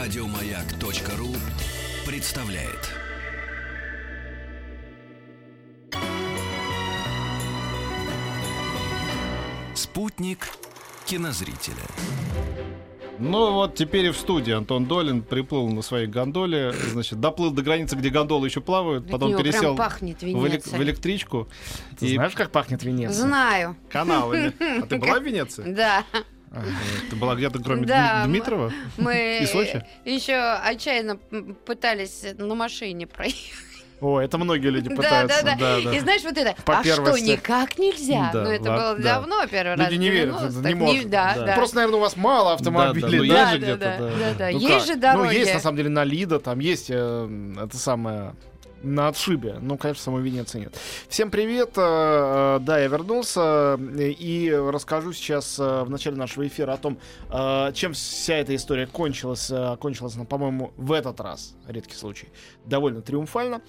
Радиомаяк.ру представляет. Спутник кинозрителя. Ну вот теперь и в студии Антон Долин приплыл на своей гондоле, значит, доплыл до границы, где гондолы еще плавают, От потом пересел пахнет в, элек- в электричку. Ты и знаешь, как пахнет Венеция? Знаю, каналами. А ты была в Венеции? да. Ага. Ты была где-то кроме Да, Дми- Дмитрова? Мы И Сочи? еще отчаянно пытались на машине проехать. О, это многие люди Да, пытаются. да, да. да. И знаешь, вот это, По а что, первости. никак нельзя? Да, ну, это было да. давно, первый раз. Люди не верят, это 90-х. не может. Да, Да. Просто, наверное, у вас мало автомобилей. Да, да, ну, да, есть же да, где-то, да, да. да, да. Ну Есть как? же дороги. Ну, есть, на самом деле, на Лида, там есть э, это самое на отшибе. Ну, конечно, самой Венеции нет. Всем привет. э, э, Да, я вернулся э, и расскажу сейчас в начале нашего эфира о том, чем вся эта история кончилась. Кончилась она, по-моему, в этот раз, редкий случай, довольно триумфально.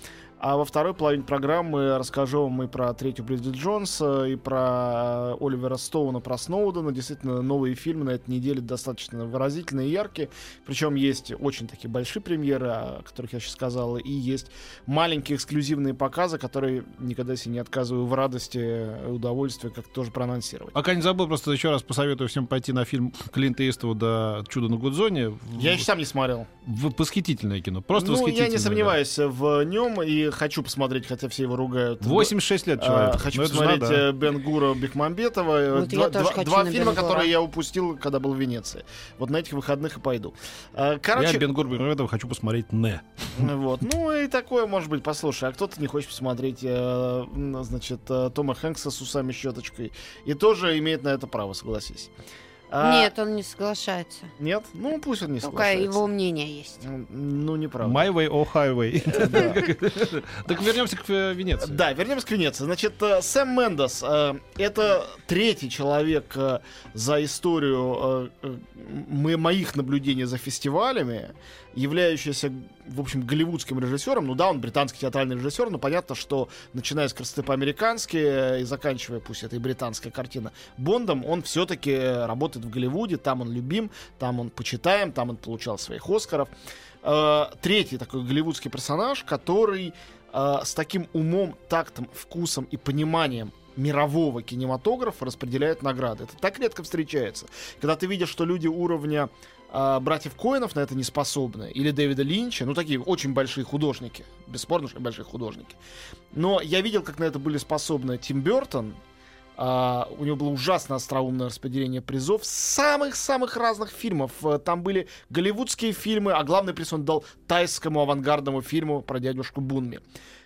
А во второй половине программы расскажу вам и про третью Бриджит Джонс, э, и про Оливера Стоуна, про Сноудена. Действительно, новые фильмы на этой неделе достаточно выразительные и яркие. Причем есть очень такие большие премьеры, о которых я сейчас сказал, и есть маленькие эксклюзивные показы, которые никогда себе не отказываю в радости и удовольствии, как тоже проанонсировать. Пока не забыл, просто еще раз посоветую всем пойти на фильм Клинта Иствуда «Чудо на Гудзоне». Я еще сам не смотрел. восхитительное кино. Просто ну, восхитительное. я не да. сомневаюсь в нем и хочу посмотреть, хотя все его ругают. 86 лет А, человек. хочу Ну, это же посмотреть надо. э, Бен Гура Бекмамбетова. Э, Вот два тоже два- хочу два на фильма, которые я упустил, когда был в Венеции. Вот на этих выходных и пойду. А, Короче, Я Бенгур Бекмамбетова хочу посмотреть «Не». вот. Ну и такое может быть, послушай, а кто-то не хочет посмотреть, э, значит, э, Тома Хэнкса с усами щеточкой. И тоже имеет на это право, согласись. А, Нет, он не соглашается. Нет? Ну, пусть он не Только соглашается. его мнение есть. М, Ну, неправда. My way or highway. Так вернемся к э, Венеции. Да, вернемся к Венеции. Значит, э, Сэм Мендес э, это третий человек за историю мо- моих наблюдений за фестивалями, являющийся, в общем, голливудским режиссером. Ну да, он британский театральный режиссер, но понятно, что начиная с красоты по-американски и заканчивая, пусть это и британская картина, Бондом, он все-таки работает в Голливуде, там он любим, там он почитаем, там он получал своих Оскаров. Э, Третий такой голливудский персонаж, который э, с таким умом, тактом, вкусом и пониманием мирового кинематографа распределяет награды. Это так редко встречается. Когда ты видишь, что люди уровня э, братьев Коинов на это не способны, или Дэвида Линча, ну такие очень большие художники, бесспорно, что большие художники. Но я видел, как на это были способны Тим Бертон, а, у него было ужасно остроумное распределение призов самых-самых разных фильмов. Э, Там были голливудские фильмы, а главный приз он дал тайскому авангардному фильму про дядюшку Бунми.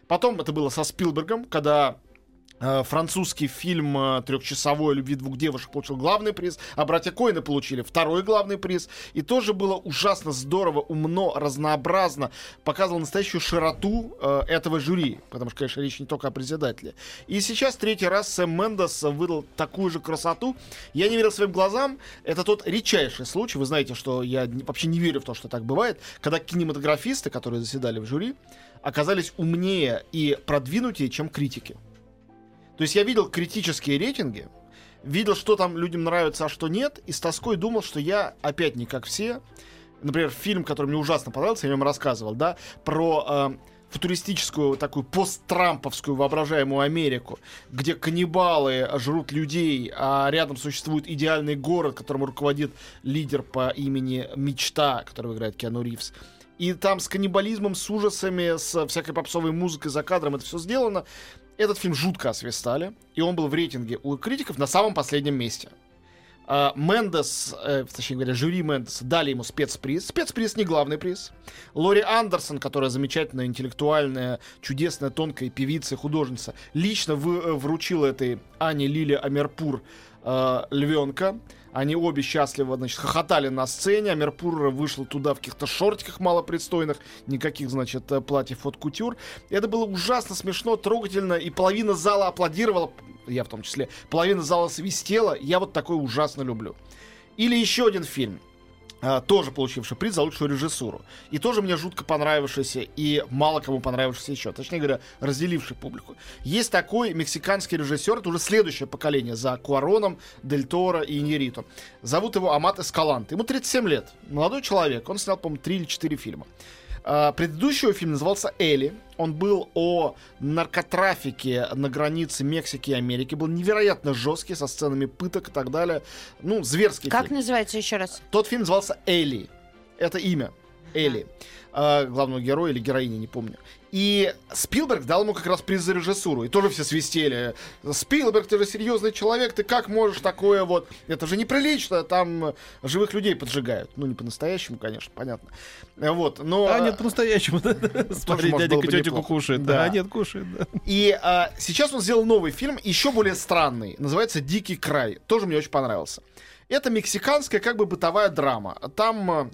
Потом это было со Спилбергом, когда французский фильм э, трехчасовой любви двух девушек получил главный приз, а братья Коины получили второй главный приз. И тоже было ужасно здорово, умно, разнообразно. Показывал настоящую широту э, этого жюри. Потому что, конечно, речь не только о председателе. И сейчас третий раз Сэм Мендес выдал такую же красоту. Я не верил своим глазам. Это тот редчайший случай. Вы знаете, что я вообще не верю в то, что так бывает. Когда кинематографисты, которые заседали в жюри, оказались умнее и продвинутее, чем критики. То есть я видел критические рейтинги, видел, что там людям нравится, а что нет, и с тоской думал, что я опять не как все. Например, фильм, который мне ужасно понравился, я о нем рассказывал, да, про э, футуристическую такую посттрамповскую воображаемую Америку, где каннибалы жрут людей, а рядом существует идеальный город, которым руководит лидер по имени Мечта, которого играет Киану Ривз. И там с каннибализмом, с ужасами, с всякой попсовой музыкой за кадром это все сделано. Этот фильм жутко освистали, и он был в рейтинге у критиков на самом последнем месте. А, Мендес, э, точнее говоря, жюри Мендеса дали ему спецприз. Спецприз не главный приз. Лори Андерсон, которая замечательная, интеллектуальная, чудесная, тонкая певица художница, лично вы- э, вручила этой Ане Лиле Амерпур э, львенка. Они обе счастливо, значит, хохотали на сцене. Амерпур вышел туда в каких-то шортиках малопристойных, никаких, значит, э, платьев от кутюр. Это было ужасно смешно, трогательно, и половина зала аплодировала, я в том числе, половина зала свистела. Я вот такое ужасно люблю. Или еще один фильм. А, тоже получивший приз за лучшую режиссуру. И тоже мне жутко понравившийся, и мало кому понравившийся еще. Точнее говоря, разделивший публику. Есть такой мексиканский режиссер, это уже следующее поколение за Куароном, Дель Торо и Иньерито. Зовут его Амат Эскалант. Ему 37 лет. Молодой человек. Он снял, по-моему, 3 или 4 фильма. А, Предыдущий фильм назывался «Элли». Он был о наркотрафике на границе Мексики и Америки. Был невероятно жесткий, со сценами пыток и так далее. Ну, зверский Как фильм. называется еще раз? Тот фильм назывался «Элли». Это имя. Элли. А, главного героя или героини, не помню. И Спилберг дал ему как раз приз за режиссуру. И тоже все свистели. Спилберг, ты же серьезный человек, ты как можешь такое вот... Это же неприлично, там живых людей поджигают. Ну, не по-настоящему, конечно, понятно. Вот, но... А, нет, по-настоящему. Смотри, дяденька тетеньку кушает. Да. Нет, кушает, да. И а, сейчас он сделал новый фильм, еще более странный. Называется «Дикий край». Тоже мне очень понравился. Это мексиканская как бы бытовая драма. Там а,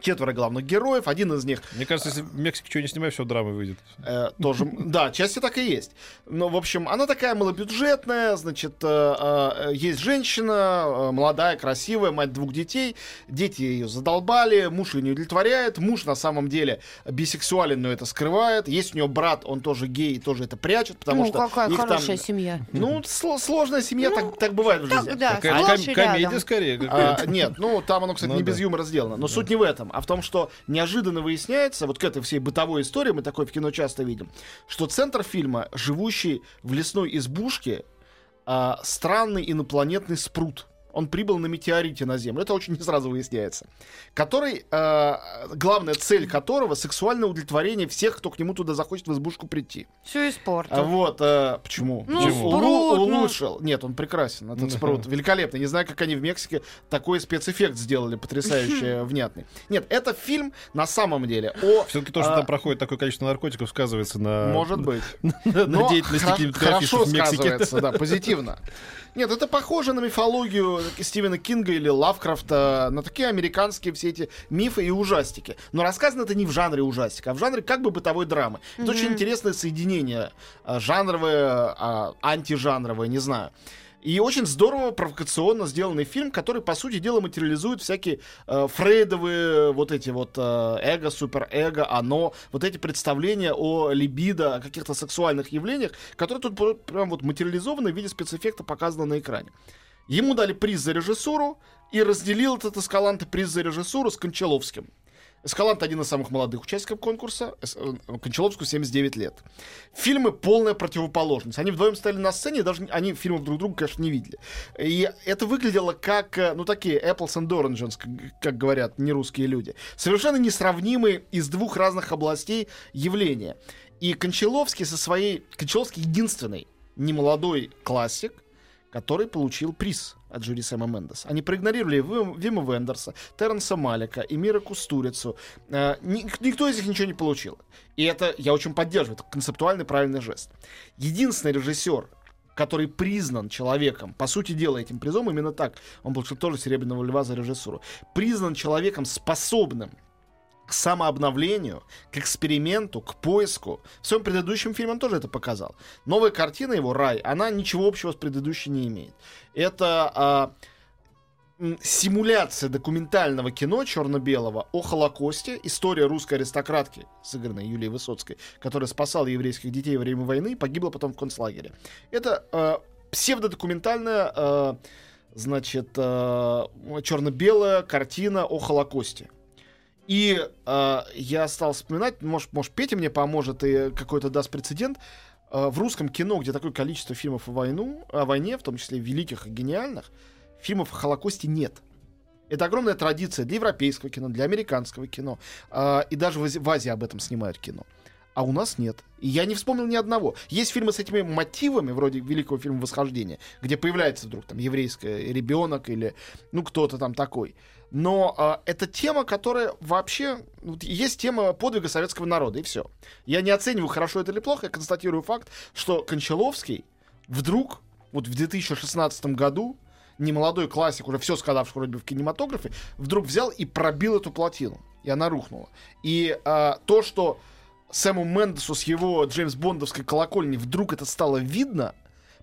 четверо главных героев. Один из них Мне кажется, если в Мексике что не снимаешь, все драмы выйдет. Э, тоже, да, части так и есть. Но, в общем, она такая малобюджетная, значит, э, э, есть женщина, э, молодая, красивая, мать двух детей, дети ее задолбали, муж ее не удовлетворяет, муж на самом деле бисексуален, но это скрывает, есть у нее брат, он тоже гей и тоже это прячет, потому ну, что какая их там- хорошая семья. Ну, сло- сложная семья, так, так бывает в жизни. Так, да, Какая-то ком- комедия рядом. скорее. А, нет, ну там оно, кстати, Ну не да. без юмора сделано. Но суть не в этом, а в том, что неожиданно выясняется, вот к этой всей бытовой истории, мы такое в кино часто видим, что центр фильма, живущий в лесной избушке, а, странный инопланетный спрут. Он прибыл на метеорите на Землю. Это очень не сразу выясняется. Который, э, главная цель которого сексуальное удовлетворение всех, кто к нему туда захочет в избушку прийти. Все испортил. А вот, э, почему? Ну, Почему? спрут, Улу- ну. улучшил. Нет, он прекрасен, этот спрут. Великолепный. Не знаю, как они в Мексике такой спецэффект сделали, потрясающе внятный. Нет, это фильм на самом деле о... Все-таки то, что а, там проходит такое количество наркотиков, сказывается на, Может быть. на Но деятельности кинематографистов хорошо в Мексике. сказывается, да, позитивно. Нет, это похоже на мифологию Стивена Кинга или Лавкрафта, на такие американские все эти мифы и ужастики. Но рассказано это не в жанре ужастика, а в жанре как бы бытовой драмы. Это очень интересное соединение а, жанровое, а, антижанровое, не знаю. И очень здорово, провокационно сделанный фильм, который, по сути дела, материализует всякие э, фрейдовые вот эти вот э, эго, суперэго, оно, вот эти представления о либидо, о каких-то сексуальных явлениях, которые тут прям вот материализованы в виде спецэффекта показаны на экране. Ему дали приз за режиссуру, и разделил этот Эскаланте приз за режиссуру с Кончаловским. Эскалант один из самых молодых участников конкурса, э, Кончаловскому 79 лет. Фильмы полная противоположность. Они вдвоем стояли на сцене, даже они фильмов друг друга, конечно, не видели. И это выглядело как, э, ну, такие apples and oranges, как говорят нерусские люди. Совершенно несравнимые из двух разных областей явления. И Кончаловский со своей... Кончаловский единственный немолодой классик, который получил приз от жюри Сэма Мендеса. Они проигнорировали Вим- Вима Вендерса, Терренса Малика и Мира Кустурицу. Э, ни- никто из них ничего не получил. И это я очень поддерживаю. Это концептуальный правильный жест. Единственный режиссер, который признан человеком, по сути дела, этим призом именно так, он получил тоже Серебряного Льва за режиссуру, признан человеком способным к самообновлению, к эксперименту, к поиску. В своем предыдущем фильме он тоже это показал. Новая картина его «Рай», она ничего общего с предыдущей не имеет. Это а, симуляция документального кино черно-белого о Холокосте, история русской аристократки, сыгранной Юлией Высоцкой, которая спасала еврейских детей во время войны и погибла потом в концлагере. Это а, псевдодокументальная, а, значит, а, черно-белая картина о Холокосте. И э, я стал вспоминать, может, может, Петя мне поможет и какой-то даст прецедент. Э, в русском кино, где такое количество фильмов о, войну, о войне, в том числе великих и гениальных, фильмов о Холокосте нет. Это огромная традиция для европейского кино, для американского кино. Э, и даже в, Ази- в Азии об этом снимают кино. А у нас нет. И я не вспомнил ни одного. Есть фильмы с этими мотивами, вроде великого фильма «Восхождение», где появляется вдруг там еврейский ребенок или ну кто-то там такой. Но а, это тема, которая вообще... вот есть тема подвига советского народа, и все. Я не оцениваю, хорошо это или плохо, я констатирую факт, что Кончаловский вдруг, вот в 2016 году, немолодой классик, уже все сказавший вроде бы в кинематографе, вдруг взял и пробил эту плотину. И она рухнула. И а, то, что Сэму Мендесу с его Джеймс Бондовской колокольни вдруг это стало видно,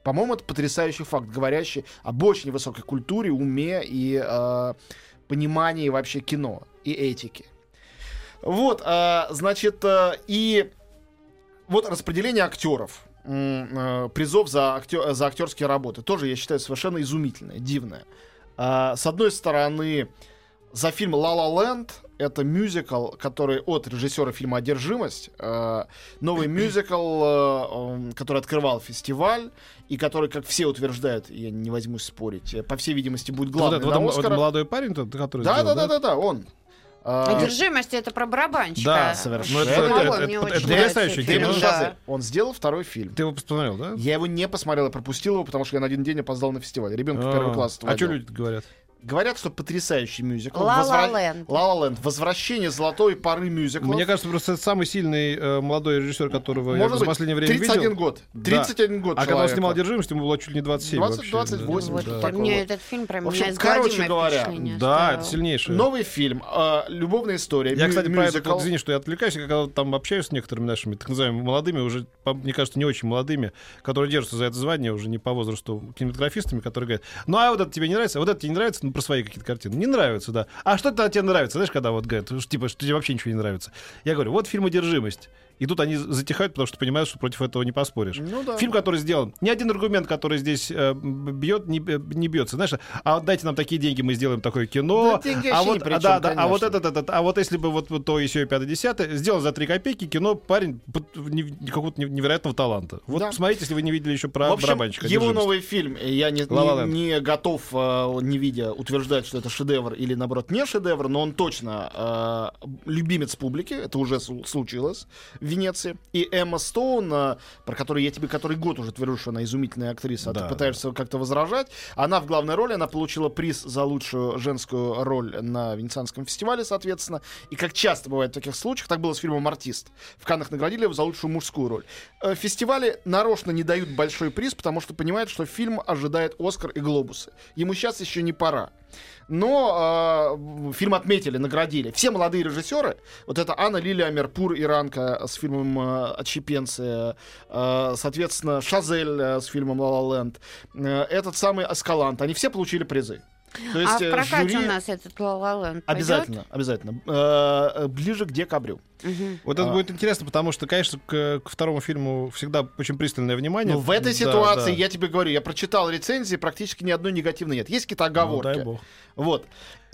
По-моему, это потрясающий факт, говорящий об очень высокой культуре, уме и э, понимании вообще кино и этики. Вот, э, значит, э, и вот распределение актеров, э, призов за, актё- за актерские работы, тоже, я считаю, совершенно изумительное, дивное. А, с одной стороны, за фильм «Ла Ла Ленд» это мюзикл, который от режиссера фильма «Одержимость», э, новый мюзикл, э, он- который открывал фестиваль, и который, как все утверждают, я не возьмусь спорить, э, по всей видимости, будет Вот главным этот, вот на этот- вот «Оскара». молодой парень, тот, который Да, сделал, да, да, да, да, он. А, Одержимость это про барабанчика. Да, совершенно. Ну, это- Самого это- это- это нравится потрясающее фильм, да. Он сделал второй фильм. Ты его посмотрел, да? Я его не посмотрел, я пропустил его, потому что я на один день опоздал на фестиваль. Ребенка в первый класс А что люди говорят? Говорят, что потрясающий мюзикл. «Ла Ла Ленд». «Ла Ла Ленд». Возвращение золотой поры мюзикла. Мне кажется, просто это самый сильный э, молодой режиссер, которого я Может за быть, последнее время 31 видел. год. Да. 31 год А когда он снимал «Одержимость», ему было чуть ли не 27 20, вообще. 28, Вот, Да. такое мне вот. этот фильм прям В общем, меня короче говоря, Да, это сильнейшее. Новый фильм. э, любовная история. Я, кстати, про мюзикл. вот, извини, что я отвлекаюсь, я когда там общаюсь с некоторыми нашими так называемыми молодыми, уже, по- мне кажется, не очень молодыми, которые держатся за это звание, уже не по возрасту, кинематографистами, которые говорят, ну а вот это тебе не нравится, а вот это тебе не нравится, ну про свои какие-то картины. Не нравится, да. А что то тебе нравится? Знаешь, когда вот говорят, типа, что тебе вообще ничего не нравится. Я говорю, вот фильм «Одержимость». И тут они затихают, потому что понимают, что против этого не поспоришь. Ну да. Фильм, который сделан. Ни один аргумент, который здесь э, бьет, не, э, не бьется. Знаешь, а вот дайте нам такие деньги, мы сделаем такое кино. Да деньги а вот, ни при а, да, да, а вот этот, этот, а вот если бы вот, вот то и сё, и пятое, десятое, сделал за три копейки кино парень какого-то не- невероятного таланта. Вот Да. посмотрите, если вы не видели еще про В общем, барабанщика. его новый фильм, э, я не, «Ла Ла не- Ленд». не готов, э, не видя, утверждать, что это шедевр или, наоборот, не шедевр, но он точно э, любимец публики, это уже случилось Венеции. И Эмма Стоун, э, про которую я тебе который год уже твердю, что она изумительная актриса, а Да, ты пытаешься как-то возражать. Она в главной роли, она получила приз за лучшую женскую роль на Венецианском фестивале, соответственно. И как часто бывает в таких случаях, так было с фильмом «Артист». В Каннах наградили его за лучшую мужскую роль. Э, Фестивали нарочно не дают большой приз, потому что понимают, что фильм ожидает Оскар и Глобусы. Ему сейчас еще не пора. Но э, фильм отметили, наградили. Все молодые режиссеры, вот это Анна Лилия Мерпур, иранка с фильмом э, «Отщепенцы», э, соответственно, Шазель с фильмом «Ла Ла Ленд», э, этот самый Аскалант, они все получили призы. То А в э, прокате жюри- у нас этот «Ла Ла Ленд» Обязательно, обязательно. Э, э, ближе к декабрю. пойдет? Мгм. Вот это А. будет интересно, потому что, конечно, к, к второму фильму всегда очень пристальное внимание. Но в этой Да, ситуации, да. я тебе говорю, я прочитал рецензии, практически ни одной негативной нет. Есть какие-то Ну, оговорки. дай бог. Вот.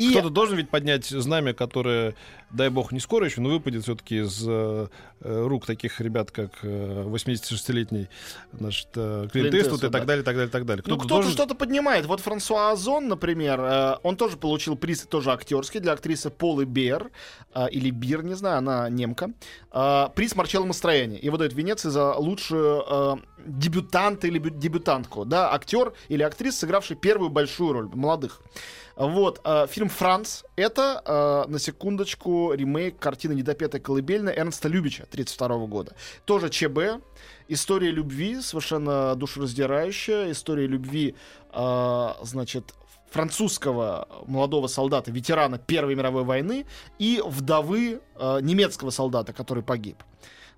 И Кто-то должен ведь поднять знамя, которое, дай бог, не скоро еще, но выпадет все-таки из э, э, рук таких ребят, как э, 86-летний значит, э, Клинт Иствуд и так да. далее, так далее, так далее. Ну, Кто-то кто-то должен- что-то поднимает. Вот Франсуа Озон, например, э, он тоже получил приз, тоже актерский, для актрисы Полы Бер, э, или Бир, не знаю, она немка. Э, приз Марчелло Мастрояни. Его дают в Венеции за лучшую э, дебютанта или бю- дебютантку. Да, актер или актриса, сыгравший первую большую роль молодых. Вот, э, фильм «Франц» — это, э, на секундочку, ремейк картины «Недопетая колыбельная» Эрнста Любича 1932 года. Тоже ЧБ, история любви, совершенно душераздирающая, история любви, э, значит, французского молодого солдата, ветерана Первой мировой войны и вдовы э, немецкого солдата, который погиб.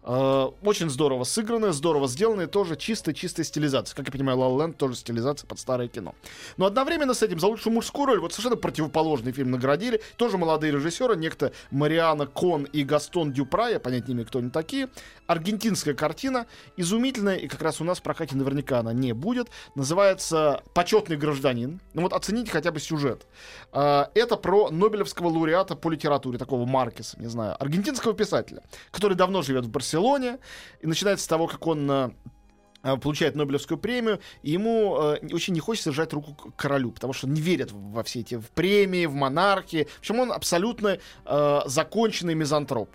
Очень здорово сыграно, здорово сделано, и тоже чистая-чистая стилизация. Как я понимаю, La La тоже стилизация под старое кино. Но одновременно с этим за лучшую мужскую роль вот совершенно противоположный фильм наградили. Тоже молодые режиссеры, некто Мариана Кон и Гастон Дюпра, я понять не имею, кто они такие. Аргентинская картина, изумительная, и как раз у нас в прокате наверняка она не будет. Называется «Почетный гражданин». Ну вот оцените хотя бы сюжет. А, Это про Нобелевского лауреата по литературе, такого Маркеса, не знаю, аргентинского писателя, который давно живет в Барселоне, и начинается с того, как он а, а, получает Нобелевскую премию, и ему э, очень не хочется сжать руку королю, потому что не верит в- во все эти в премии, в монархии. В общем, он абсолютно э, законченный мизантроп.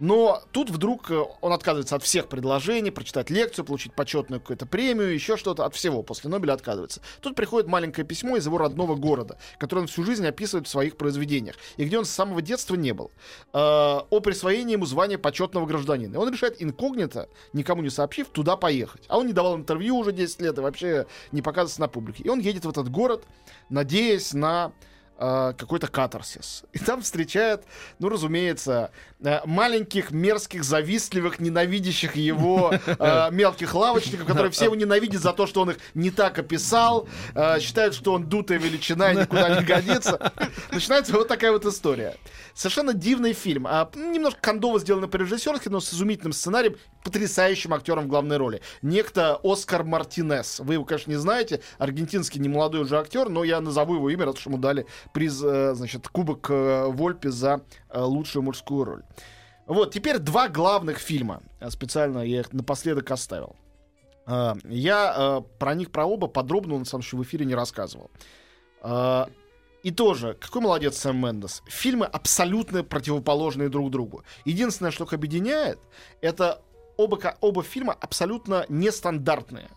Но тут вдруг э, он отказывается от всех предложений, прочитать лекцию, получить почетную какую-то премию, еще что-то, от всего. После Нобеля отказывается. Тут приходит маленькое письмо из его родного города, которое он всю жизнь описывает в своих произведениях, и где он с самого детства не был. Э, о присвоении ему звания почетного гражданина. И он решает инкогнито, никому не сообщив, туда поехать. А он не давал интервью уже 10 лет и вообще не показывается на публике. И он едет в этот город, надеясь на э, какой-то катарсис. И там встречает, ну, разумеется, э, маленьких, мерзких, завистливых, ненавидящих его э, мелких лавочников, которые все его ненавидят за то, что он их не так описал, э, считают, что он дутая величина и никуда не годится. Начинается вот такая вот история. Совершенно дивный фильм. А, немножко кондово сделано по-режиссерски, но с изумительным сценарием, потрясающим актером в главной роли. Некто Оскар Мартинес. Вы его, конечно, не знаете. Аргентинский немолодой уже актер, но я назову его имя, раз уж ему дали приз, э, значит, кубок э, Вольпи за э, лучшую мужскую роль. Вот, теперь два главных фильма. Специально я их напоследок оставил. Я про них, про оба подробно, на самом деле, в эфире не рассказывал. И тоже, какой молодец Сэм Мендес. Фильмы абсолютно противоположные друг другу. Единственное, что их объединяет, это оба, оба фильма абсолютно нестандартные.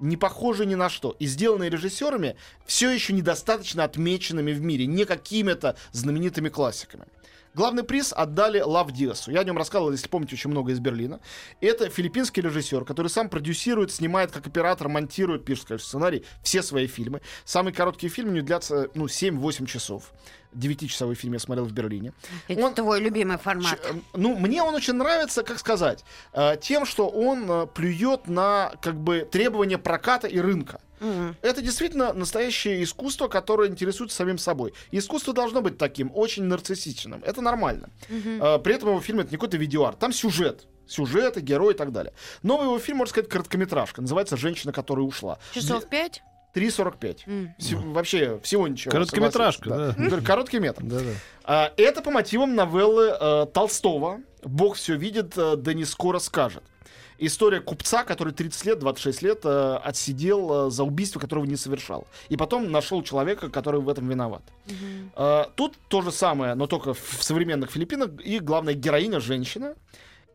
Не похожи ни на что. И сделанные режиссерами все еще недостаточно отмеченными в мире, не какими-то знаменитыми классиками. Главный приз отдали Лав Диасу. Я о нем рассказывал, если помните, очень много из Берлина. Это филиппинский режиссер, который сам продюсирует, снимает как оператор, монтирует, пишет конечно, сценарий, все свои фильмы. Самый короткий фильм у него длятся ну, 7-8 часов. Девятичасовой фильм я смотрел в Берлине. Это Он- твой любимый формат. Э, Ну, мне он очень нравится, как сказать, э, тем, что он э, плюет на как бы требования проката и рынка. Мгм. Это действительно настоящее искусство, которое интересуется самим собой. Искусство должно быть таким, очень нарциссичным. Это нормально. Э, При этом его фильм это не какой-то видеоарт. Там сюжет. Сюжеты, герои и так далее. Новый его фильм, можно сказать, короткометражка. Называется «Женщина, которая ушла». Часов пять? 3.45. М. Всё- Вообще, всего ничего. Короткометражка, да. Говорю, Короткий метр. Да-да. А, Это по мотивам новеллы э, Толстого «Бог все видит, э, да не скоро скажет». История купца, который 30 лет, 26 лет э, отсидел э, за убийство, которого не совершал. И потом нашел человека, который в этом виноват. Э, Тут то же самое, но только в современных Филиппинах. И главная героиня женщина.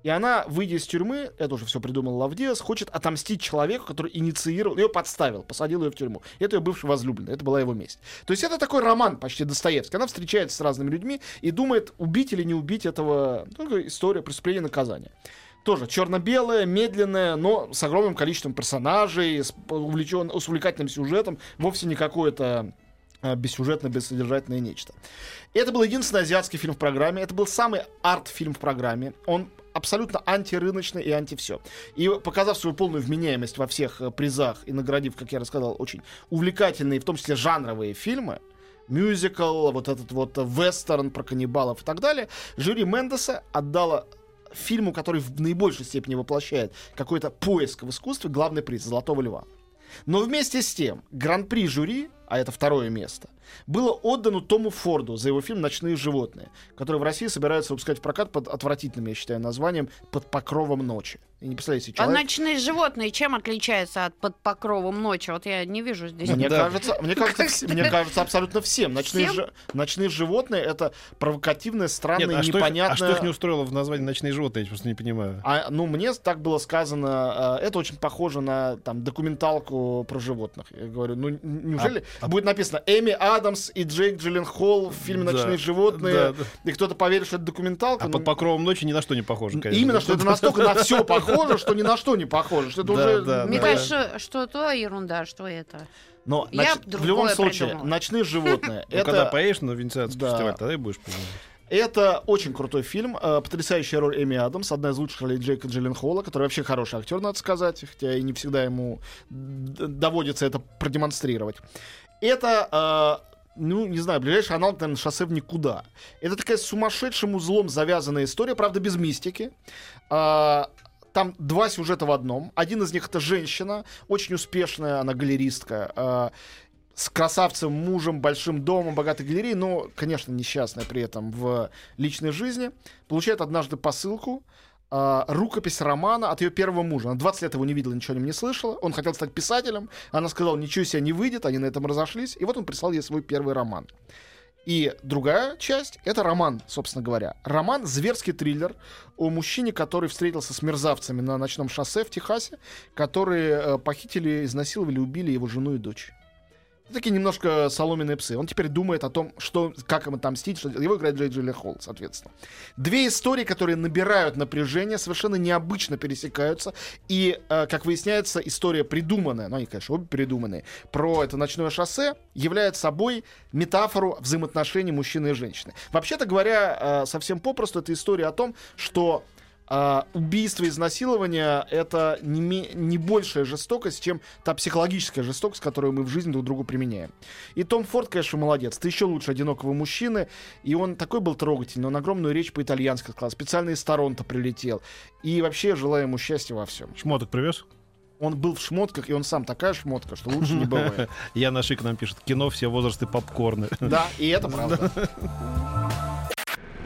И она, выйдя из тюрьмы, это уже все придумал Лавдиас, хочет отомстить человеку, который инициировал, ее подставил, посадил ее в тюрьму. Это ее бывший возлюбленный, это была его месть. То есть это такой роман почти Достоевский. Она встречается с разными людьми и думает, убить или не убить этого, ну, такая история преступления наказания. Тоже черно-белая, медленная, но с огромным количеством персонажей, с, увлечен, с увлекательным сюжетом, вовсе не какое-то а, бессюжетное, бессодержательное нечто. Это был единственный азиатский фильм в программе. Это был самый арт-фильм в программе. Он абсолютно антирыночный и анти-все. И показав свою полную вменяемость во всех э, призах и наградив, как я рассказал, очень увлекательные, в том числе жанровые фильмы, мюзикл, вот этот вот э, вестерн про каннибалов и так далее, жюри Мендеса отдало фильму, который в наибольшей степени воплощает какой-то поиск в искусстве, главный приз «Золотого льва». Но вместе с тем, гран-при жюри, а это второе место, было отдано Тому Форду за его фильм «Ночные животные», который в России собираются выпускать в прокат под отвратительным, я считаю, названием «Под покровом ночи». И не представляете А человек... ночные животные чем отличаются от под покровом ночи? Вот я не вижу здесь. Мне, Да. кажется, мне, кажется, мне кажется, абсолютно всем. Ночные, Всем? жи- ночные животные это провокативное, странное, Нет, а что, их, непонятное. а что их не устроило в названии «Ночные животные», я просто не понимаю. А, ну, мне так было сказано, э, это очень похоже на там, документалку про животных. Я говорю, ну, неужели А- будет написано Эми Адамс и Джейк Джилленхол в фильме Да. «Ночные животные», Да, да. и кто-то поверит, что это документалка? А Ну, под покровом ночи ни на что не похоже, конечно. Именно, что это настолько на все похоже, что ни на что не похоже. Что это Да, уже... да, Мне да. кажется, что то ерунда, что это. Но Я нач- в любом случае, придумала. «Ночные животные» Ну, когда это... поедешь на Венецианский Да. фестиваль, тогда и будешь понимать. Это очень крутой фильм, э, потрясающая роль Эми Адамс, одна из лучших ролей Джейка Джилленхола, который вообще хороший актер, надо сказать, хотя и не всегда ему доводится это продемонстрировать. Это, э, ну, не знаю, ближайший аналог, наверное, «Шоссе в никуда». Это такая сумасшедшим узлом завязанная история, правда, без мистики. А, там два сюжета в одном. Один из них это женщина, очень успешная, она галеристка, а, с красавцем, мужем, большим домом, богатой галереей, но, конечно, несчастная при этом в личной жизни. Получает однажды посылку, а, рукопись романа от ее первого мужа. Она 20 лет его не видела, ничего о нем не слышала. Он хотел стать писателем. Она сказала, ничего себе не выйдет, они на этом разошлись. И вот он прислал ей свой первый роман. И другая часть — это роман, собственно говоря. Роман — зверский триллер о мужчине, который встретился с мерзавцами на ночном шоссе в Техасе, которые э, похитили, изнасиловали, убили его жену и дочь. Такие немножко соломенные псы. Он теперь думает о том, что, как им отомстить, что его играет Джей Джилли Холл, соответственно. Две истории, которые набирают напряжение, совершенно необычно пересекаются, и, э, как выясняется, история придуманная, ну, они, конечно, обе придуманные, про это ночное шоссе является собой метафору взаимоотношений мужчины и женщины. Вообще-то говоря, э, совсем попросту, это история о том, что а, убийство, изнасилование — это не, не большая жестокость, чем та психологическая жестокость, которую мы в жизни друг другу применяем. И Том Форд, конечно, молодец. Ты еще лучше одинокого мужчины. И он такой был трогательный. Он огромную речь по-итальянски сказал. Специально из Торонто прилетел. И вообще желаю ему счастья во всем. Шмоток привез? Он был в шмотках, и он сам такая шмотка, что лучше не бывает. Яна Шик нам пишет, кино все возрасты попкорны. Да, и это правда.